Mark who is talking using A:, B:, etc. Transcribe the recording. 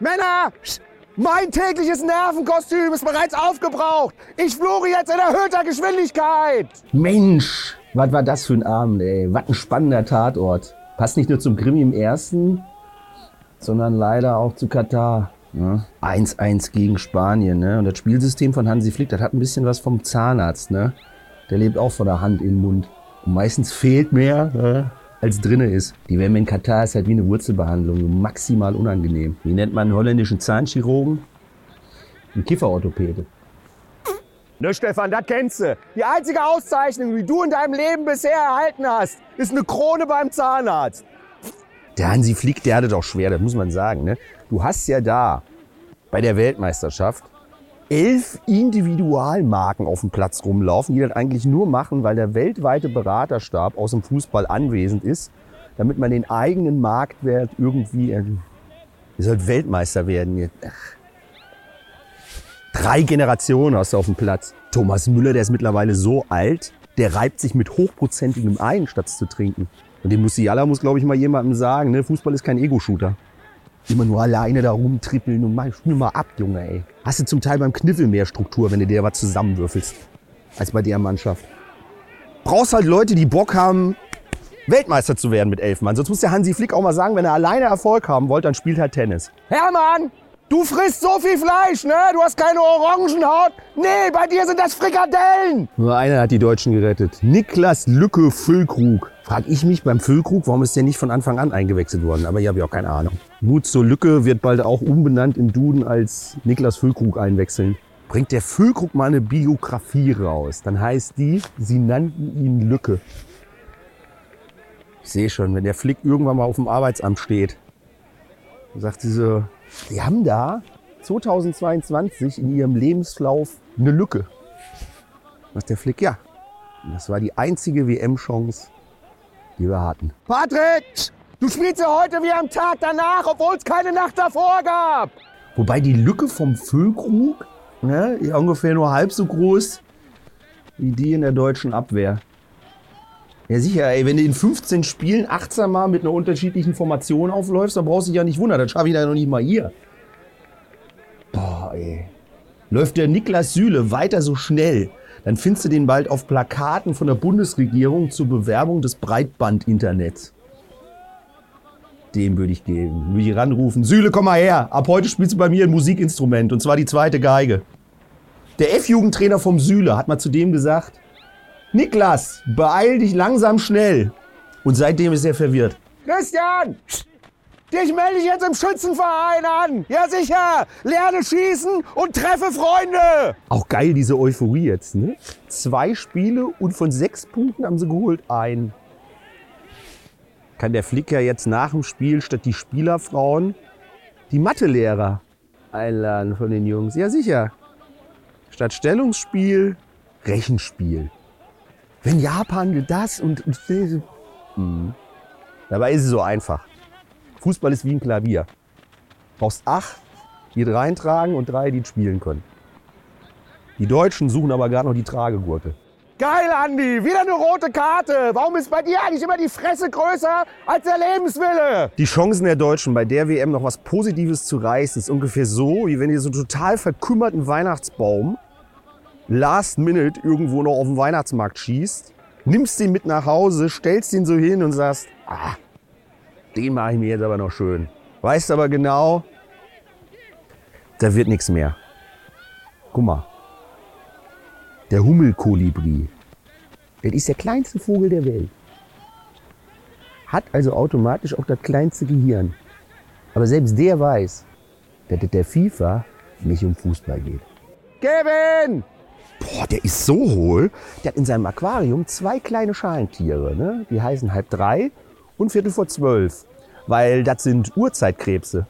A: Männer! Mein tägliches Nervenkostüm ist bereits aufgebraucht. Ich flore jetzt in erhöhter Geschwindigkeit.
B: Mensch, was war das für ein Abend, ey? Was ein spannender Tatort. Passt nicht nur zum Krimi im ersten, sondern leider auch zu Katar. 1-1 gegen Spanien, ne? Und das Spielsystem von Hansi Flick, das hat ein bisschen was vom Zahnarzt, ne? Der lebt auch von der Hand in den Mund. Und meistens fehlt mehr, ne? Als drinne ist. Die WM in Katar ist halt wie eine Wurzelbehandlung, maximal unangenehm. Wie nennt man einen holländischen Zahnchirurgen? Ein Kifferorthopäde.
A: Ne, Stefan, das kennst du. Die einzige Auszeichnung, die du in deinem Leben bisher erhalten hast, ist eine Krone beim Zahnarzt.
B: Der Hansi Flick, der hatte doch schwer, das muss man sagen. Ne? Du hast ja da bei der Weltmeisterschaft elf Individualmarken auf dem Platz rumlaufen, die das eigentlich nur machen, weil der weltweite Beraterstab aus dem Fußball anwesend ist, damit man den eigenen Marktwert irgendwie, äh, ihr sollt Weltmeister werden. Drei Generationen hast du auf dem Platz. Thomas Müller, der ist mittlerweile so alt, der reibt sich mit hochprozentigem ein, statt zu trinken. Und dem Musiala muss, glaube ich, mal jemandem sagen, ne? Fußball ist kein Ego-Shooter. Immer nur alleine da rumtrippeln und mal, spiel mal ab, Junge, ey. Hast du zum Teil beim Kniffel mehr Struktur, wenn du dir was zusammenwürfelst, als bei der Mannschaft. Brauchst halt Leute, die Bock haben, Weltmeister zu werden mit elf. Sonst muss der Hansi Flick auch mal sagen, wenn er alleine Erfolg haben wollte, dann spielt halt Tennis.
A: Hermann, du frisst so viel Fleisch, ne? Du hast keine Orangenhaut. Nee, bei dir sind das Frikadellen.
B: Nur einer hat die Deutschen gerettet. Niklas Lücke Füllkrug. Frag ich mich beim Füllkrug, warum ist der nicht von Anfang an eingewechselt worden? Aber ich habe ja auch keine Ahnung. Mut zur Lücke wird bald auch umbenannt im Duden als Niklas Füllkrug einwechseln. Bringt der Füllkrug mal eine Biografie raus, dann heißt die, sie nannten ihn Lücke. Ich sehe schon, wenn der Flick irgendwann mal auf dem Arbeitsamt steht, sagt sie sie haben da 2022 in ihrem Lebenslauf eine Lücke. Sagt der Flick, ja. Und das war die einzige WM-Chance, die wir hatten.
A: Patrick, du spielst ja heute wie am Tag danach, obwohl es keine Nacht davor gab.
B: Wobei die Lücke vom Füllkrug ne, ungefähr nur halb so groß wie die in der deutschen Abwehr. Ja sicher, ey, wenn du in 15 Spielen 18 Mal mit einer unterschiedlichen Formation aufläufst, dann brauchst du dich ja nicht wundern, das schaffe ich da noch nicht mal hier. Boah, ey. Läuft der Niklas Süle weiter so schnell, dann findest du den bald auf Plakaten von der Bundesregierung zur Bewerbung des Breitband-Internets. Dem würde ich geben. Würde ich ranrufen. Süle, komm mal her. Ab heute spielst du bei mir ein Musikinstrument. Und zwar die zweite Geige. Der F-Jugendtrainer vom Süle hat mal zu dem gesagt, Niklas, beeil dich langsam schnell. Und seitdem ist er verwirrt.
A: Christian, dich melde ich jetzt im Schützenverein an. Ja sicher, lerne schießen und treffe Freunde.
B: Auch geil, diese Euphorie jetzt, ne? Zwei Spiele und von sechs Punkten haben sie geholt ein. Kann der Flicker jetzt nach dem Spiel statt die Spielerfrauen die Mathelehrer einladen von den Jungs? Ja, sicher. Statt Stellungsspiel, Rechenspiel. Wenn Japan das und. und mhm. Dabei ist es so einfach. Fußball ist wie ein Klavier. Du brauchst acht, die es reintragen und drei, die es spielen können. Die Deutschen suchen aber gerade noch die Tragegurte.
A: Geil, Andi, wieder eine rote Karte. Warum ist bei dir eigentlich immer die Fresse größer als der Lebenswille?
B: Die Chancen der Deutschen bei der WM noch was Positives zu reißen, ist ungefähr so, wie wenn ihr so einen total verkümmerten Weihnachtsbaum last minute irgendwo noch auf dem Weihnachtsmarkt schießt, nimmst den mit nach Hause, stellst ihn so hin und sagst, ah, den mache ich mir jetzt aber noch schön. Weißt aber genau, da wird nichts mehr. Guck mal, der Hummelkolibri, das ist der kleinste Vogel der Welt. Hat also automatisch auch das kleinste Gehirn. Aber selbst der weiß, dass der FIFA nicht um Fußball geht.
A: Kevin!
B: Boah, der ist so hohl. Der hat in seinem Aquarium zwei kleine Schalentiere. Ne? Die heißen halb drei und viertel vor zwölf. Weil das sind Urzeitkrebse.